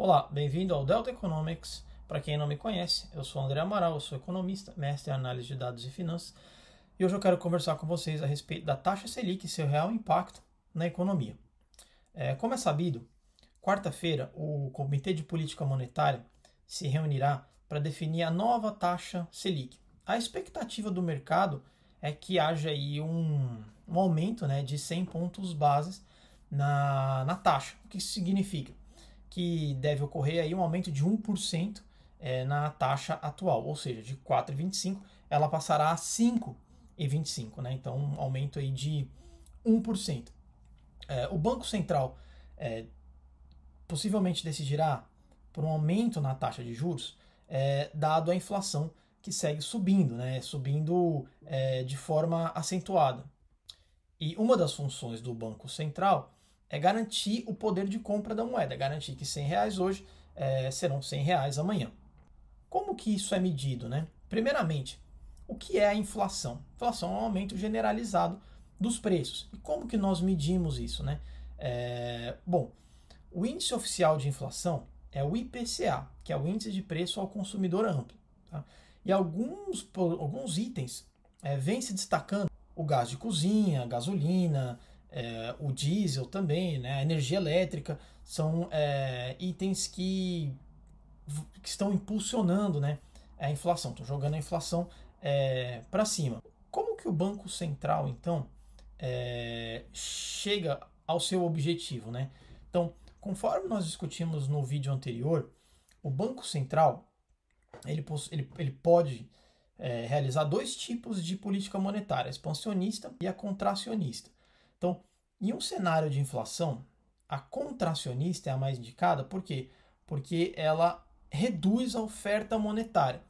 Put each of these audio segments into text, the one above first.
Olá, bem-vindo ao Delta Economics. Para quem não me conhece, eu sou André Amaral, eu sou economista, mestre em análise de dados e finanças, e hoje eu quero conversar com vocês a respeito da taxa Selic e seu real impacto na economia. É, como é sabido, quarta-feira o Comitê de Política Monetária se reunirá para definir a nova taxa Selic. A expectativa do mercado é que haja aí um, um aumento né, de 100 pontos bases na, na taxa. O que isso significa? Que deve ocorrer aí um aumento de 1% é, na taxa atual, ou seja, de 4,25 ela passará a 5,25, né? Então, um aumento aí de 1%. É, o Banco Central é, possivelmente decidirá por um aumento na taxa de juros, é, dado a inflação que segue subindo, né? Subindo é, de forma acentuada. E uma das funções do Banco Central é garantir o poder de compra da moeda, garantir que 100 reais hoje é, serão 100 reais amanhã. Como que isso é medido? Né? Primeiramente, o que é a inflação? Inflação é um aumento generalizado dos preços. E como que nós medimos isso? Né? É, bom, o índice oficial de inflação é o IPCA, que é o índice de preço ao consumidor amplo. Tá? E alguns, alguns itens é, vêm se destacando o gás de cozinha, gasolina, é, o diesel também, né, a energia elétrica, são é, itens que, que estão impulsionando né, a inflação, estão jogando a inflação é, para cima. Como que o Banco Central, então, é, chega ao seu objetivo? Né? Então, conforme nós discutimos no vídeo anterior, o Banco Central ele, ele, ele pode é, realizar dois tipos de política monetária, expansionista e a contracionista. Então, em um cenário de inflação, a contracionista é a mais indicada, por quê? Porque ela reduz a oferta monetária,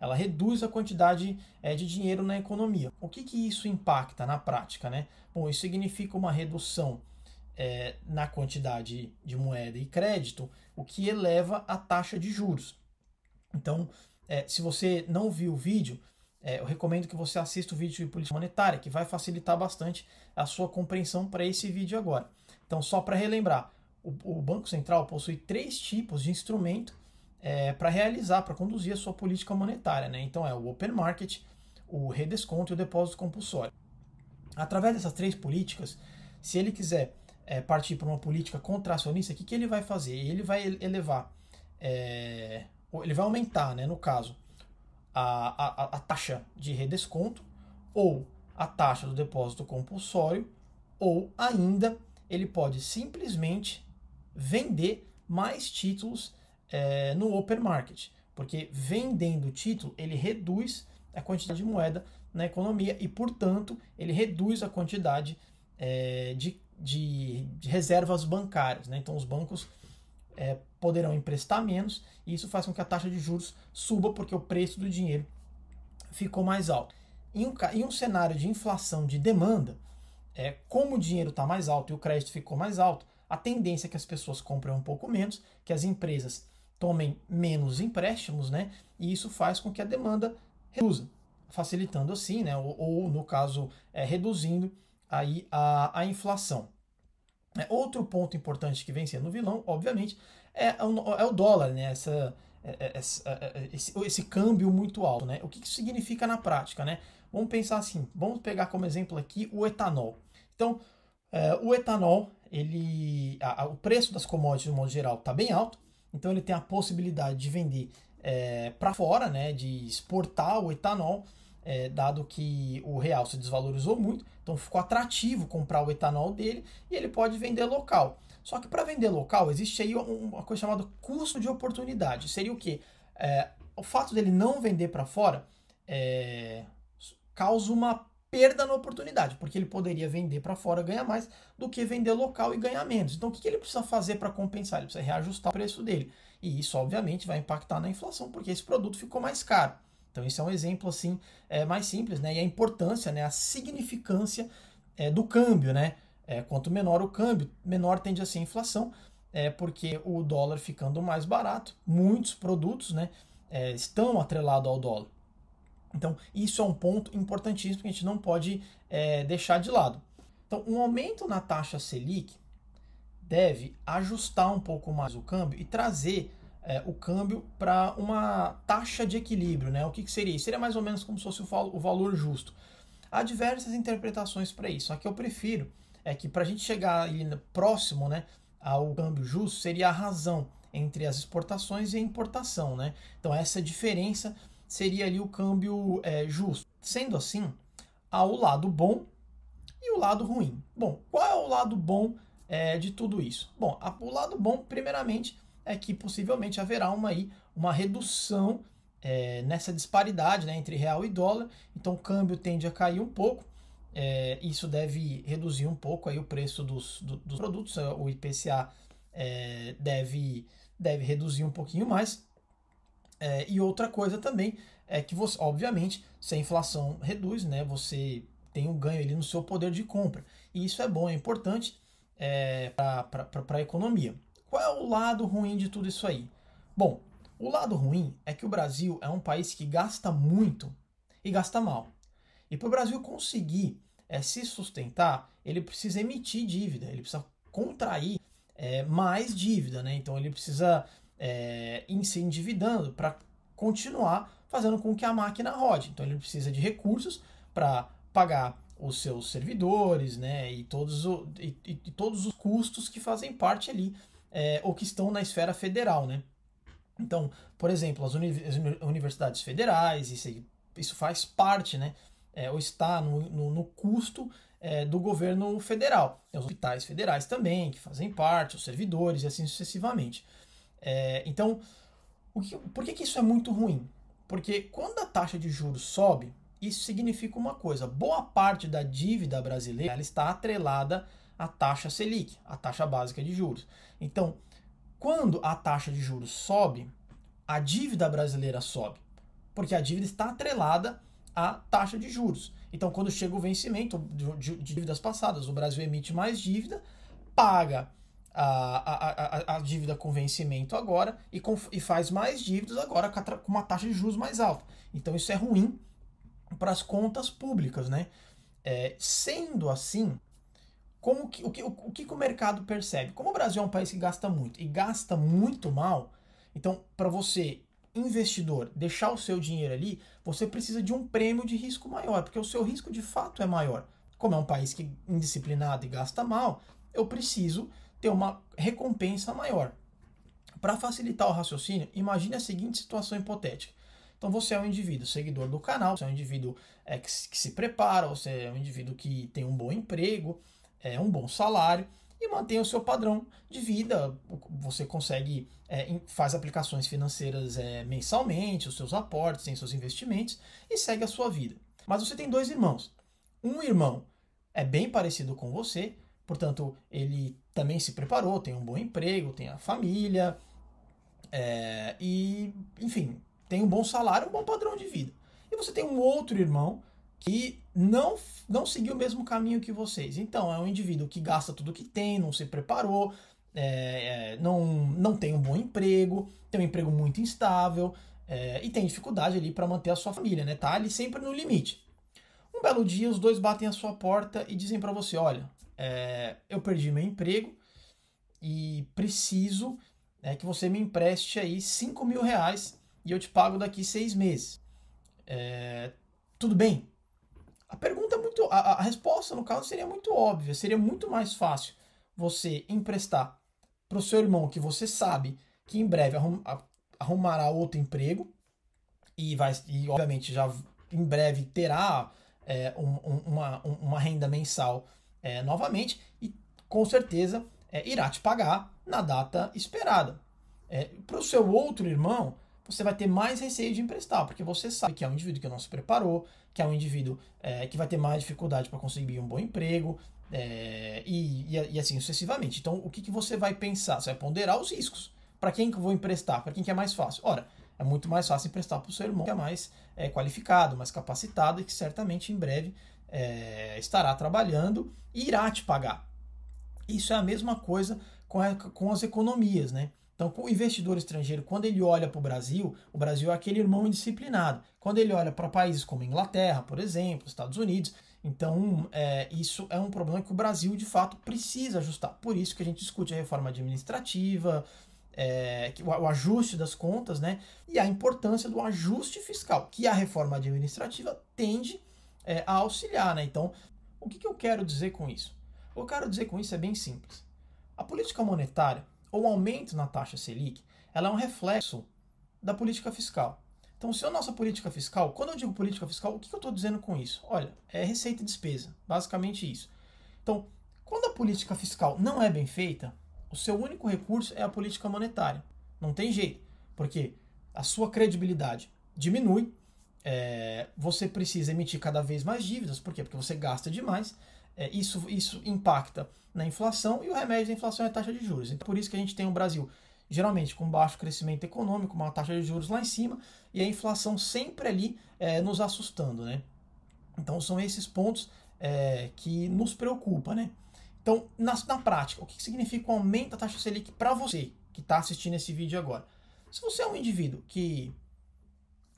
ela reduz a quantidade é, de dinheiro na economia. O que, que isso impacta na prática? Né? Bom, isso significa uma redução é, na quantidade de moeda e crédito, o que eleva a taxa de juros. Então, é, se você não viu o vídeo, é, eu recomendo que você assista o vídeo de política monetária, que vai facilitar bastante a sua compreensão para esse vídeo agora. Então, só para relembrar, o, o, Banco Central possui três tipos de instrumento é, para realizar, para conduzir a sua política monetária. Né? Então, é o Open Market, o redesconto e o depósito compulsório. Através dessas três políticas, se ele quiser é, partir para uma política contracionista, o que, que ele vai fazer? Ele vai elevar, é, ele vai aumentar, né, no caso, a, a, a taxa de redesconto ou a taxa do depósito compulsório, ou ainda ele pode simplesmente vender mais títulos é, no open market, porque vendendo título ele reduz a quantidade de moeda na economia e, portanto, ele reduz a quantidade é, de, de, de, reservas bancárias. Né? Então, os bancos é, poderão emprestar menos e isso faz com que a taxa de juros suba porque o preço do dinheiro ficou mais alto. Em um, em um cenário de inflação de demanda, é, como o dinheiro está mais alto e o crédito ficou mais alto, a tendência é que as pessoas comprem um pouco menos, que as empresas tomem menos empréstimos, né? E isso faz com que a demanda reduza, facilitando assim, né? Ou, ou no caso, é, reduzindo aí a, a inflação. É, outro ponto importante que vem sendo vilão, obviamente, é, o, é o dólar, né? Essa, é, é, é, esse, esse, câmbio muito alto. Né? O que isso significa na prática? Né? Vamos pensar assim, vamos pegar como exemplo aqui o etanol. Então, é, o etanol, ele, a, a, o preço das commodities, no modo geral, está bem alto, então ele tem a possibilidade de vender é, para fora, né, de exportar o etanol, é, dado que o real se desvalorizou muito, então ficou atrativo comprar o etanol dele e ele pode vender local. Só que para vender local existe aí uma coisa chamada custo de oportunidade. Seria o quê? É, o fato dele não vender para fora é, causa uma perda na oportunidade, porque ele poderia vender para fora ganhar mais do que vender local e ganhar menos. Então o que ele precisa fazer para compensar? Ele precisa reajustar o preço dele. E isso obviamente vai impactar na inflação, porque esse produto ficou mais caro. Então esse é um exemplo assim é, mais simples, né? E a importância, né? A significância é, do câmbio, né? É, quanto menor o câmbio, menor tende a ser a inflação, é, porque o dólar ficando mais barato, muitos produtos né, é, estão atrelados ao dólar. Então, isso é um ponto importantíssimo que a gente não pode é, deixar de lado. Então, um aumento na taxa Selic deve ajustar um pouco mais o câmbio e trazer é, o câmbio para uma taxa de equilíbrio. Né? O que, que seria isso? Seria mais ou menos como se fosse o, valor justo. Há diversas interpretações para isso, só que eu prefiro é que para a gente chegar ali próximo né, ao câmbio justo, seria a razão entre as exportações e a importação. Né? Então essa diferença seria ali o câmbio é, justo. Sendo assim, há o lado bom e o lado ruim. Bom, qual é o lado bom é, de tudo isso? Bom, a, o lado bom, primeiramente, é que possivelmente haverá uma, aí, uma redução é, nessa disparidade né, entre real e dólar. Então o câmbio tende a cair um pouco. É, isso deve reduzir um pouco aí o preço dos, do, dos produtos. O IPCA é, deve, deve reduzir um pouquinho mais. É, e outra coisa também é que você, obviamente, se a inflação reduz, né, você tem um ganho ali no seu poder de compra. E isso é bom, é importante é, para a economia. Qual é o lado ruim de tudo isso aí? Bom, o lado ruim é que o Brasil é um país que gasta muito e gasta mal. E para o Brasil conseguir é, se sustentar, ele precisa emitir dívida, ele precisa contrair é, mais dívida, né? Então ele precisa é, ir se endividando para continuar fazendo com que a máquina rode. Então ele precisa de recursos para pagar os seus servidores, né? E todos, o, e, e, todos os custos que fazem parte ali é, ou que estão na esfera federal, né? Então, por exemplo, as, uni as universidades federais, isso, isso faz parte, né? É, ou está no, no, no custo é, do governo federal. Os hospitais federais também, que fazem parte, os servidores e assim sucessivamente. É, então, que, por que, que isso é muito ruim? Porque quando a taxa de juros sobe, isso significa uma coisa: boa parte da dívida brasileira ela está atrelada à taxa Selic, a taxa básica de juros. Então, quando a taxa de juros sobe, a dívida brasileira sobe, porque a dívida está atrelada à taxa de juros. Então, quando chega o vencimento de, dívidas passadas, o Brasil emite mais dívida, paga a, a, a, a dívida com vencimento agora e, com, e faz mais dívidas agora com uma taxa de juros mais alta. Então, isso é ruim para as contas públicas, né? É, sendo assim, como que, o, que, o, o que o mercado percebe? Como o Brasil é um país que gasta muito e gasta muito mal, então para você investidor deixar o seu dinheiro ali, você precisa de um prêmio de risco maior, porque o seu risco de fato é maior. Como é um país que é indisciplinado e gasta mal, eu preciso ter uma recompensa maior. Para facilitar o raciocínio, imagine a seguinte situação hipotética. Então você é um indivíduo seguidor do canal, você é um indivíduo é, que, se prepara, você é um indivíduo que tem um bom emprego, é, um bom salário e mantém o seu padrão de vida. Você consegue, é, faz aplicações financeiras é, mensalmente, os seus aportes, tem seus investimentos e segue a sua vida. Mas você tem dois irmãos. Um irmão é bem parecido com você, portanto, ele também se preparou, tem um bom emprego, tem a família, é, e, enfim, tem um bom salário, um bom padrão de vida. E você tem um outro irmão que não, não seguiu o mesmo caminho que vocês. Então, é um indivíduo que gasta tudo que tem, não se preparou, é, é, não, não tem um bom emprego, tem um emprego muito instável é, e tem dificuldade ali para manter a sua família, né? Tá ali sempre no limite. Um belo dia, os dois batem a sua porta e dizem para você: Olha, é, eu perdi meu emprego e preciso é, que você me empreste aí 5 mil reais e eu te pago daqui seis meses. É, tudo bem? A pergunta é muito. A, a, resposta, no caso, seria muito óbvia. Seria muito mais fácil você emprestar para o seu irmão que você sabe que em breve arrum, arrumará outro emprego e vai e obviamente já em breve terá é, um, uma, uma renda mensal é, novamente e com certeza é, irá te pagar na data esperada. É, para o seu outro irmão, você vai ter mais receio de emprestar, porque você sabe que é um indivíduo que não se preparou, que é um indivíduo é, que vai ter mais dificuldade para conseguir um bom emprego, é, e, e, e, assim sucessivamente. Então, o que, que você vai pensar? Você vai ponderar os riscos. Para quem que eu vou emprestar? Para quem que é mais fácil? Ora, é muito mais fácil emprestar para o seu irmão, que é mais é, qualificado, mais capacitado e que certamente em breve é, estará trabalhando e irá te pagar. Isso é a mesma coisa com, a, com as economias, né? Então, o investidor estrangeiro, quando ele olha para o Brasil, o Brasil é aquele irmão indisciplinado. Quando ele olha para países como Inglaterra, por exemplo, Estados Unidos, Então, é, isso é um problema que o Brasil, de fato, precisa ajustar. Por isso que a gente discute a reforma administrativa, é, o, ajuste das contas, né? E a importância do ajuste fiscal, que a reforma administrativa tende é, a auxiliar, né? Então, o que, que eu quero dizer com isso? O que eu quero dizer com isso é bem simples. A política monetária, ou aumento na taxa Selic, ela é um reflexo da política fiscal. Então, se a nossa política fiscal, quando eu digo política fiscal, o que eu estou dizendo com isso? Olha, é receita e despesa, basicamente isso. Então, quando a política fiscal não é bem feita, o seu único recurso é a política monetária. Não tem jeito, porque a sua credibilidade diminui, é, você precisa emitir cada vez mais dívidas, por quê? Porque você gasta demais, é, isso, isso impacta na inflação e o remédio da inflação é a taxa de juros. Então, por isso que a gente tem um Brasil geralmente com baixo crescimento econômico, uma taxa de juros lá em cima e a inflação sempre ali é, nos assustando, né? Então são esses pontos é, que nos preocupa, né? Então, na, na prática, o que significa o aumento da taxa Selic para você que está assistindo esse vídeo agora? Se você é um indivíduo que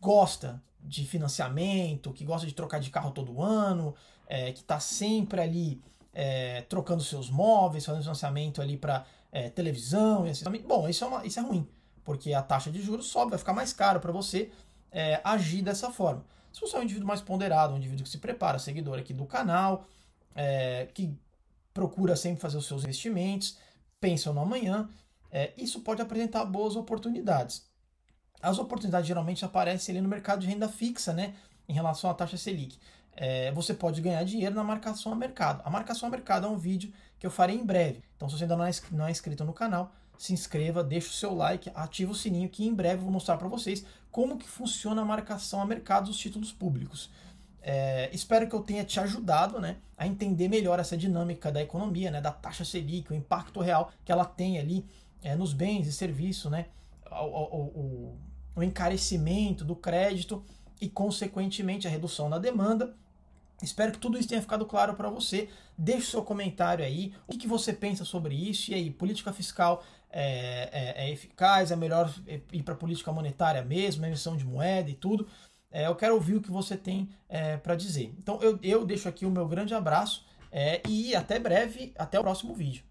gosta de financiamento, que gosta de trocar de carro todo ano, é, que está sempre ali é, trocando seus móveis, fazendo financiamento ali para é, televisão assim. Bom, isso é, uma, isso é ruim, porque a taxa de juros sobe, vai ficar mais caro para você é, agir dessa forma. Se você é um indivíduo mais ponderado, um indivíduo que se prepara, seguidor aqui do canal, é, que procura sempre fazer os seus investimentos, pensa no amanhã, é, isso pode apresentar boas oportunidades. As oportunidades geralmente aparecem ali no mercado de renda fixa, né, em relação à taxa Selic. É, você pode ganhar dinheiro na marcação a mercado. A marcação a mercado é um vídeo que eu farei em breve. Então, se você ainda não é, não é inscrito no canal, se inscreva, deixa o seu like, ativa o sininho que em breve eu vou mostrar para vocês como que funciona a marcação a mercado dos títulos públicos. É, espero que eu tenha te ajudado né, a entender melhor essa dinâmica da economia, né, da taxa Selic, o impacto real que ela tem ali é, nos bens e serviços, né, o, o, o, o encarecimento do crédito e, consequentemente, a redução na demanda Espero que tudo isso tenha ficado claro para você. Deixe seu comentário aí. O que, que, você pensa sobre isso? E aí, política fiscal é, é, é eficaz? É melhor ir para política monetária mesmo, emissão de moeda e tudo? É, eu quero ouvir o que você tem é, para dizer. Então, eu, eu deixo aqui o meu grande abraço é, e até breve, até o próximo vídeo.